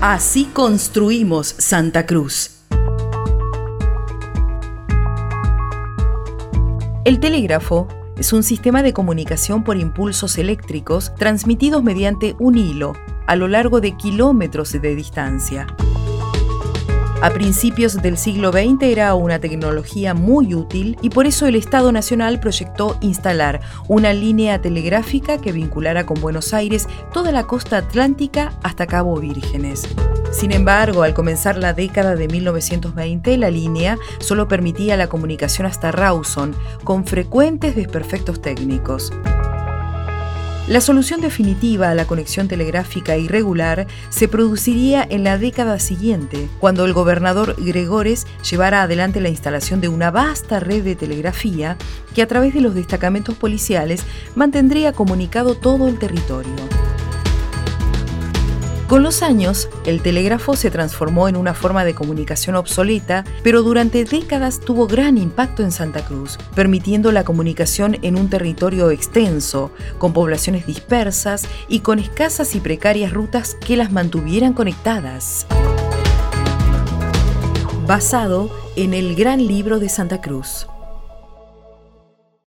Así construimos Santa Cruz. El telégrafo es un sistema de comunicación por impulsos eléctricos transmitidos mediante un hilo a lo largo de kilómetros de distancia. A principios del siglo XX era una tecnología muy útil y por eso el Estado Nacional proyectó instalar una línea telegráfica que vinculara con Buenos Aires toda la costa atlántica hasta Cabo Vírgenes. Sin embargo, al comenzar la década de 1920, la línea solo permitía la comunicación hasta Rawson, con frecuentes desperfectos técnicos. La solución definitiva a la conexión telegráfica irregular se produciría en la década siguiente, cuando el gobernador Gregores llevara adelante la instalación de una vasta red de telegrafía que a través de los destacamentos policiales mantendría comunicado todo el territorio. Con los años, el telégrafo se transformó en una forma de comunicación obsoleta, pero durante décadas tuvo gran impacto en Santa Cruz, permitiendo la comunicación en un territorio extenso, con poblaciones dispersas y con escasas y precarias rutas que las mantuvieran conectadas. Basado en el Gran Libro de Santa Cruz.